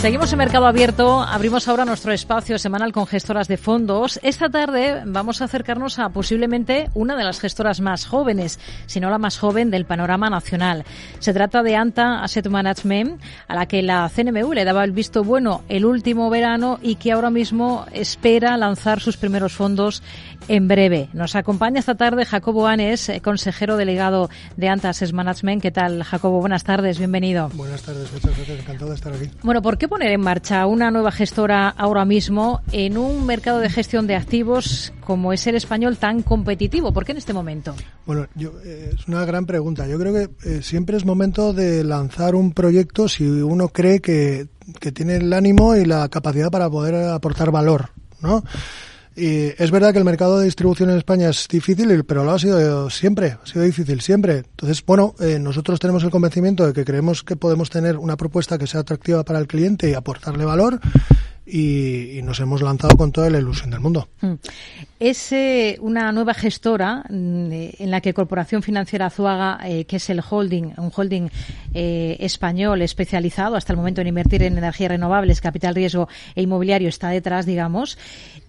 Seguimos en Mercado Abierto. Abrimos ahora nuestro espacio semanal con gestoras de fondos. Esta tarde vamos a acercarnos a posiblemente una de las gestoras más jóvenes, si no la más joven del panorama nacional. Se trata de Anta Asset Management, a la que la CNMU le daba el visto bueno el último verano y que ahora mismo espera lanzar sus primeros fondos en breve. Nos acompaña esta tarde Jacobo Anes, eh, consejero delegado de Anta Asset Management. ¿Qué tal, Jacobo? Buenas tardes, bienvenido. Buenas tardes, muchas gracias, encantado de estar aquí. Bueno, ¿por qué poner en marcha una nueva gestora ahora mismo en un mercado de gestión de activos como es el español tan competitivo? ¿Por qué en este momento? Bueno, yo, eh, es una gran pregunta. Yo creo que eh, siempre es momento de lanzar un proyecto si uno cree que, que tiene el ánimo y la capacidad para poder aportar valor, ¿no? Y es verdad que el mercado de distribución en España es difícil, pero lo ha sido siempre, ha sido difícil siempre. Entonces, bueno, eh, nosotros tenemos el convencimiento de que creemos que podemos tener una propuesta que sea atractiva para el cliente y aportarle valor y, nos hemos lanzado con toda la ilusión del mundo. Hmm. Es eh, una nueva gestora mm, en la que Corporación Financiera Azuaga, eh, que es el holding, un holding eh, español especializado hasta el momento en invertir en energías renovables, capital riesgo e inmobiliario, está detrás, digamos.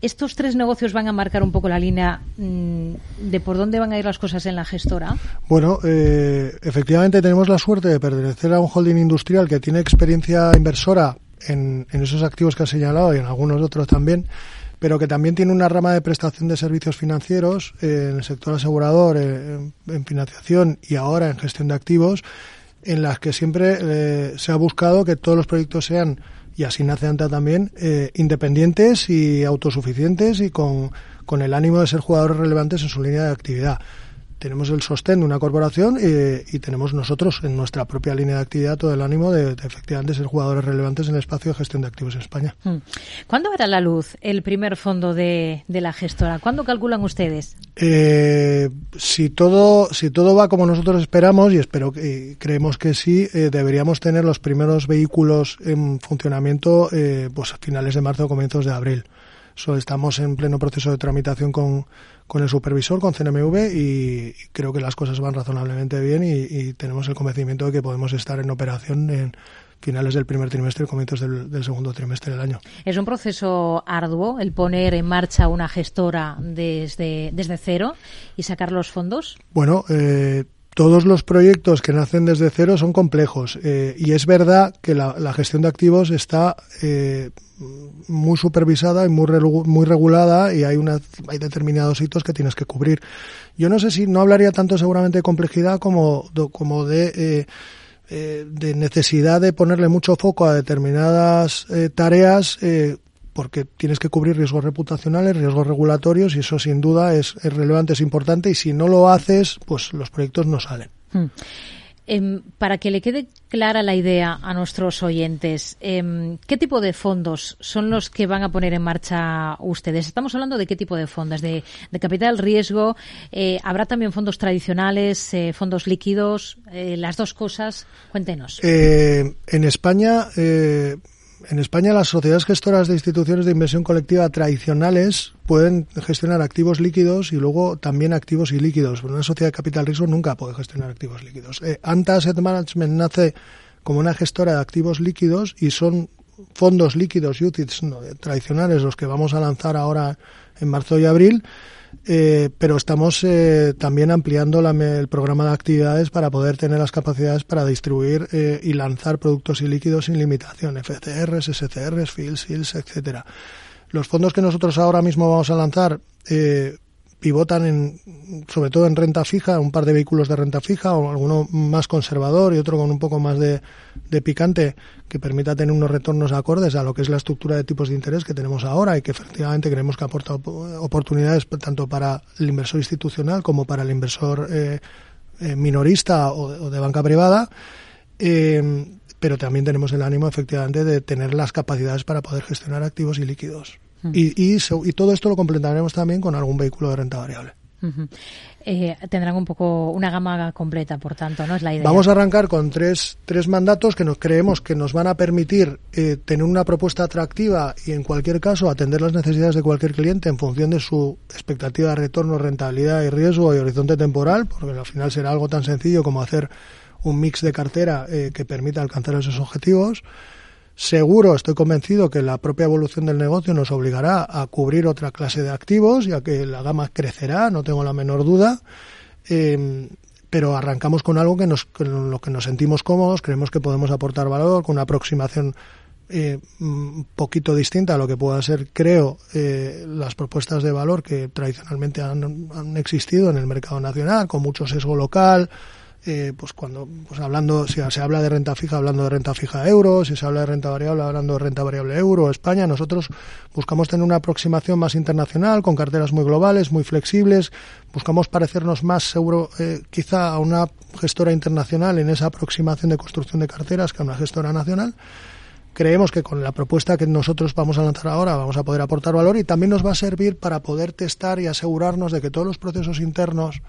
¿Estos tres negocios van a marcar un poco la línea mm, de por dónde van a ir las cosas en la gestora? Bueno, efectivamente tenemos la suerte de pertenecer a un holding industrial que tiene experiencia inversora en, esos activos que ha señalado y en algunos otros también, pero que también tiene una rama de prestación de servicios financieros eh, en el sector asegurador, eh, en, financiación y ahora en gestión de activos, en las que siempre eh, se ha buscado que todos los proyectos sean, y así nace ANTA también, independientes y autosuficientes y con, con el ánimo de ser jugadores relevantes en su línea de actividad tenemos el sostén de una corporación y, tenemos nosotros en nuestra propia línea de actividad todo el ánimo de, efectivamente ser jugadores relevantes en el espacio de gestión de activos en España. Hmm. ¿Cuándo verá la luz el primer fondo de, la gestora? ¿Cuándo calculan ustedes? Eh, si todo si todo va como nosotros esperamos y espero que creemos que sí, eh, deberíamos tener los primeros vehículos en funcionamiento eh, pues a finales de marzo o comienzos de abril. Estamos en pleno proceso de tramitación con con el supervisor, con CNMV, y creo que las cosas van razonablemente bien y, tenemos el convencimiento de que podemos estar en operación en finales del primer trimestre y comienzos del, segundo trimestre del año. ¿Es un proceso arduo el poner en marcha una gestora desde, desde cero y sacar los fondos? Bueno, eh, todos los proyectos que nacen desde cero son complejos eh, y es verdad que la, gestión de activos está eh, muy supervisada y muy, muy regulada y hay, una, hay determinados hitos que tienes que cubrir. Yo no sé si no hablaría tanto seguramente de complejidad como, como de, eh, de necesidad de ponerle mucho foco a determinadas tareas porque tienes que cubrir riesgos reputacionales, riesgos regulatorios y eso sin duda es, relevante, es importante y si no lo haces, pues los proyectos no salen. Hmm. Em, para que le quede clara la idea a nuestros oyentes, em, ¿qué tipo de fondos son los que van a poner en marcha ustedes? Estamos hablando de qué tipo de fondos, de, capital riesgo. Eh, ¿Habrá también fondos tradicionales, eh, fondos líquidos? Eh, las dos cosas. Cuéntenos. en España en España las sociedades gestoras de instituciones de inversión colectiva tradicionales pueden gestionar activos líquidos y luego también activos ilíquidos. Pero una sociedad de capital riesgo nunca puede gestionar activos líquidos. Eh, Anta Asset Management nace como una gestora de activos líquidos y son fondos líquidos UCITS tradicionales los que vamos a lanzar ahora en marzo y abril eh, pero estamos eh, también ampliando el programa de actividades para poder tener las capacidades para distribuir eh, y lanzar productos y líquidos sin limitación, FCRs, SCRs, FILS, SILS, etcétera. Los fondos que nosotros ahora mismo vamos a lanzar pivotan en, sobre todo en renta fija, un par de vehículos de renta fija, o alguno más conservador y otro con un poco más de, picante, que permita tener unos retornos acordes a lo que es la estructura de tipos de interés que tenemos ahora y que efectivamente creemos que aporta oportunidades tanto para el inversor institucional como para el inversor eh, eh, minorista o de, banca privada. Eh, pero también tenemos el ánimo efectivamente de tener las capacidades para poder gestionar activos y líquidos. Y, y, todo esto lo completaremos también con algún vehículo de renta variable. Eh, tendrán un poco una gama completa, por tanto, ¿no? Es la idea. Vamos a arrancar con tres, tres mandatos que nos creemos que nos van a permitir eh, tener una propuesta atractiva y, en cualquier caso, atender las necesidades de cualquier cliente en función de su expectativa de retorno, rentabilidad y riesgo y horizonte temporal, porque al final será algo tan sencillo como hacer un mix de cartera eh, que permita alcanzar esos objetivos. Seguro, estoy convencido que la propia evolución del negocio nos obligará a cubrir otra clase de activos, ya que la gama crecerá, no tengo la menor duda. Eh, pero arrancamos con algo que nos, con lo que nos sentimos cómodos, creemos que podemos aportar valor, con una aproximación eh, un poquito distinta a lo que pueda ser, creo, eh, las propuestas de valor que tradicionalmente han existido en el mercado nacional, con mucho sesgo local, eh, pues cuando pues hablando si se habla de renta fija hablando de renta fija euro si se habla de renta variable hablando de renta variable euro España nosotros buscamos tener una aproximación más internacional con carteras muy globales muy flexibles buscamos parecernos más seguro eh, quizá a una gestora internacional en esa aproximación de construcción de carteras que a una gestora nacional. Creemos que con la propuesta que nosotros vamos a lanzar ahora vamos a poder aportar valor y también nos va a servir para poder testar y asegurarnos de que todos los procesos internos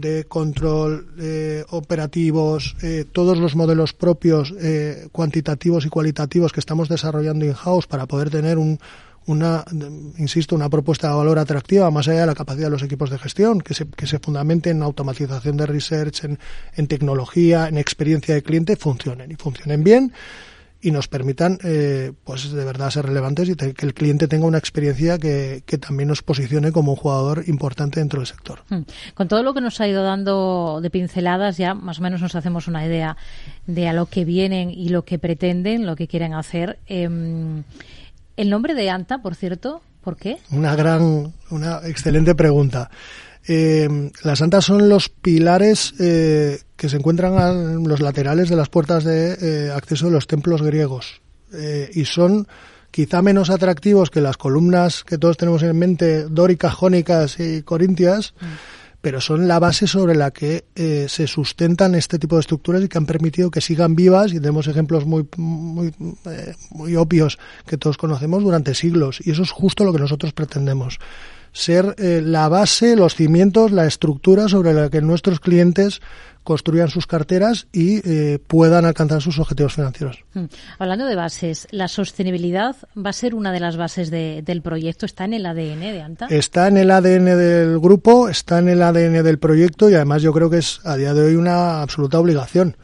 de control eh, operativos, eh, todos los modelos propios eh, cuantitativos y cualitativos que estamos desarrollando in-house para poder tener un, una, insisto, una propuesta de valor atractiva más allá de la capacidad de los equipos de gestión, que se, que se fundamente en automatización de research, en, en tecnología, en experiencia de cliente, funcionen y funcionen bien y nos permitan, eh, pues de verdad ser relevantes y que el cliente tenga una experiencia que, que, también nos posicione como un jugador importante dentro del sector. Hmm. Con todo lo que nos ha ido dando de pinceladas, ya más o menos nos hacemos una idea de a lo que vienen y lo que pretenden, lo que quieren hacer. Eh, el nombre de ANTA, por cierto, ¿por qué? Una gran, una excelente pregunta. Eh, las antas son los pilares eh, que se encuentran a los laterales de las puertas de eh, acceso de los templos griegos. Eh, y son quizá menos atractivos que las columnas que todos tenemos en mente, dóricas, jónicas y corintias, mm. pero son la base sobre la que se sustentan este tipo de estructuras y que han permitido que sigan vivas. Y tenemos ejemplos muy, muy, muy obvios que todos conocemos durante siglos. Y eso es justo lo que nosotros pretendemos ser eh, la base, los cimientos, la estructura sobre la que nuestros clientes construyan sus carteras y eh, puedan alcanzar sus objetivos financieros. Mm. Hablando de bases, la sostenibilidad va a ser una de las bases de, del proyecto. ¿Está en el ADN de ANTA? Está en el ADN del grupo, está en el ADN del proyecto y además yo creo que es a día de hoy una absoluta obligación.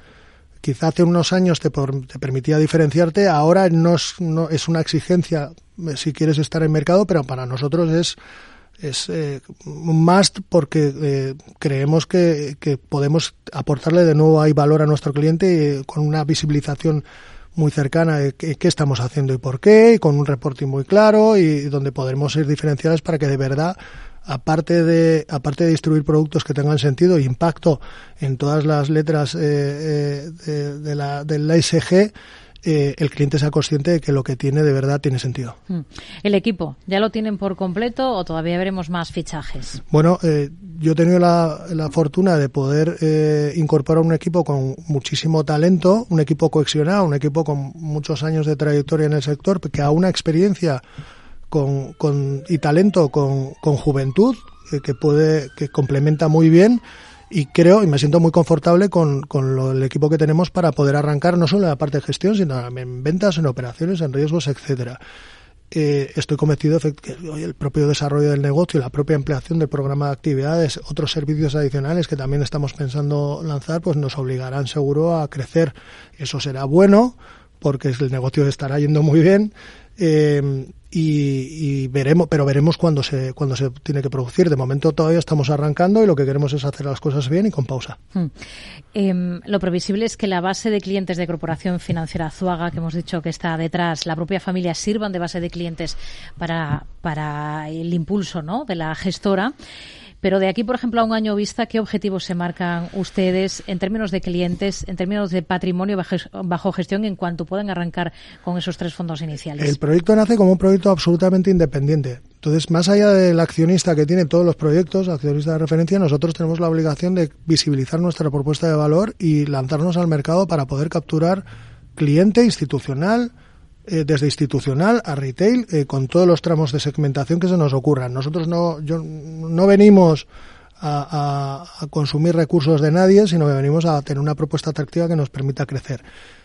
Quizá hace unos años te, por, te permitía diferenciarte, ahora no es, no es una exigencia eh, si quieres estar en mercado, pero para nosotros es es eh, un must porque eh, creemos que, que, podemos aportarle de nuevo ahí valor a nuestro cliente eh, con una visibilización muy cercana de qué, estamos haciendo y por qué, y con un reporting muy claro y donde podremos ser diferenciales para que de verdad aparte de aparte de distribuir productos que tengan sentido e impacto en todas las letras eh, de, de la, del ISG eh, el cliente sea consciente de que lo que tiene de verdad tiene sentido. Mm. ¿El equipo ya lo tienen por completo o todavía veremos más fichajes? Bueno, eh, yo he tenido la, la fortuna de poder eh, incorporar un equipo con muchísimo talento, un equipo cohesionado, un equipo con muchos años de trayectoria en el sector, que a una experiencia con, con, y talento con, con juventud, eh, que puede, que complementa muy bien y creo y me siento muy confortable con, con lo, el equipo que tenemos para poder arrancar no solo en la parte de gestión, sino en ventas, en operaciones, en riesgos, etcétera. Eh, estoy convencido de que el propio desarrollo del negocio la propia ampliación del programa de actividades, otros servicios adicionales que también estamos pensando lanzar, pues nos obligarán seguro a crecer. Eso será bueno porque el negocio estará yendo muy bien. Eh, y, veremos, pero veremos cuándo se, cuándo se tiene que producir. De momento todavía estamos arrancando y lo que queremos es hacer las cosas bien y con pausa. Hmm. Eh, lo previsible es que la base de clientes de Corporación Financiera Azuaga, que hemos dicho que está detrás, la propia familia sirvan de base de clientes para, para el impulso ¿no? de la gestora. Pero de aquí, por ejemplo, a un año vista, ¿qué objetivos se marcan ustedes en términos de clientes, en términos de patrimonio bajo gestión, en cuanto puedan arrancar con esos tres fondos iniciales? El proyecto nace como un proyecto absolutamente independiente. Entonces, más allá del accionista que tiene todos los proyectos, accionista de referencia, nosotros tenemos la obligación de visibilizar nuestra propuesta de valor y lanzarnos al mercado para poder capturar cliente institucional, eh, desde institucional a retail, eh, con todos los tramos de segmentación que se nos ocurran. Nosotros no, yo, no venimos a, a, consumir recursos de nadie, sino que venimos a tener una propuesta atractiva que nos permita crecer.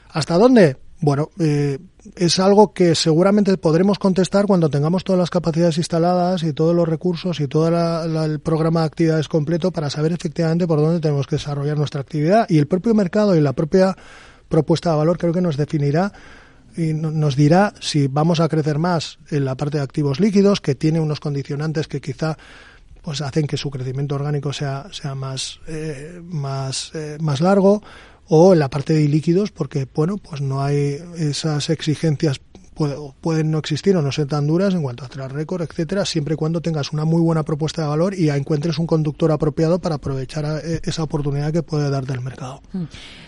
¿Hasta dónde? Bueno, eh, es algo que seguramente podremos contestar cuando tengamos todas las capacidades instaladas y todos los recursos y todo el programa de actividades completo para saber efectivamente por dónde tenemos que desarrollar nuestra actividad. Y el propio mercado y la propia propuesta de valor creo que nos definirá y nos dirá si vamos a crecer más en la parte de activos líquidos, que tiene unos condicionantes que quizá pues hacen que su crecimiento orgánico sea, sea más, eh, más, eh, más largo, o en la parte de líquidos, porque bueno, pues no hay esas exigencias pueden no existir o no ser tan duras en cuanto a tras récord, etcétera, siempre y cuando tengas una muy buena propuesta de valor y encuentres un conductor apropiado para aprovechar eh, esa oportunidad que puede darte el mercado. Mm.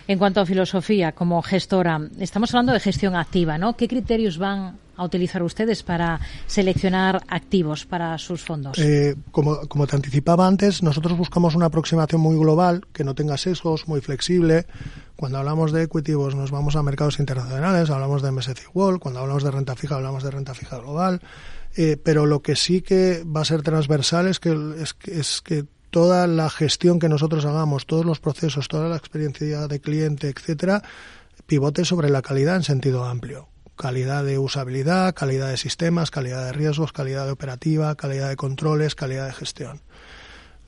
En cuanto a filosofía, como gestora, estamos hablando de gestión activa, ¿no? ¿Qué criterios van a utilizar ustedes para seleccionar activos para sus fondos? Eh, como, te anticipaba antes, nosotros buscamos una aproximación muy global, que no tenga sesgos, muy flexible. Cuando hablamos de equity, pues nos vamos a mercados internacionales, hablamos de MSCI World, cuando hablamos de renta fija, hablamos de renta fija global. Eh, pero lo que sí que va a ser transversal es que, es, es que toda la gestión que nosotros hagamos, todos los procesos, toda la experiencia de cliente, etcétera, pivote sobre la calidad en sentido amplio calidad de usabilidad, calidad de sistemas, calidad de riesgos, calidad de operativa, calidad de controles, calidad de gestión.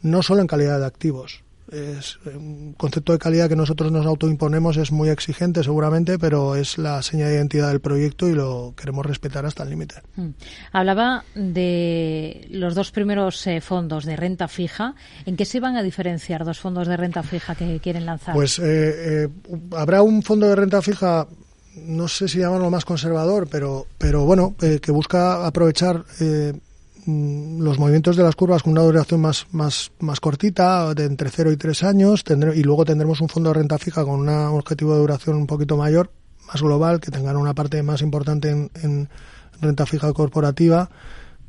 No solo en calidad de activos. Es un concepto de calidad que nosotros nos autoimponemos es muy exigente seguramente, pero es la señal de identidad del proyecto y lo queremos respetar hasta el límite. Mm. Hablaba de los dos primeros eh, fondos de renta fija. ¿En qué se van a diferenciar dos fondos de renta fija que quieren lanzar? Pues eh, eh, habrá un fondo de renta fija no sé si llamarlo más conservador, pero, pero bueno, eh, que busca aprovechar eh, mm, los movimientos de las curvas con una duración más, más, más cortita, de entre 0 y 3 años, y luego tendremos un fondo de renta fija con un objetivo de duración un poquito mayor, más global, que tengan una parte más importante en, en renta fija corporativa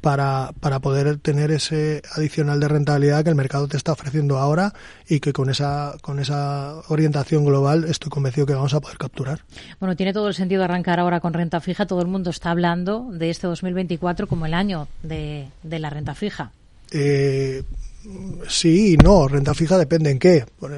para, para poder tener ese adicional de rentabilidad que el mercado te está ofreciendo ahora y que con esa, con esa orientación global estoy convencido que vamos a poder capturar. Bueno, tiene todo el sentido arrancar ahora con renta fija. Todo el mundo está hablando de este 2024 como el año de, de la renta fija. Eh, sí y no. Renta fija depende en qué.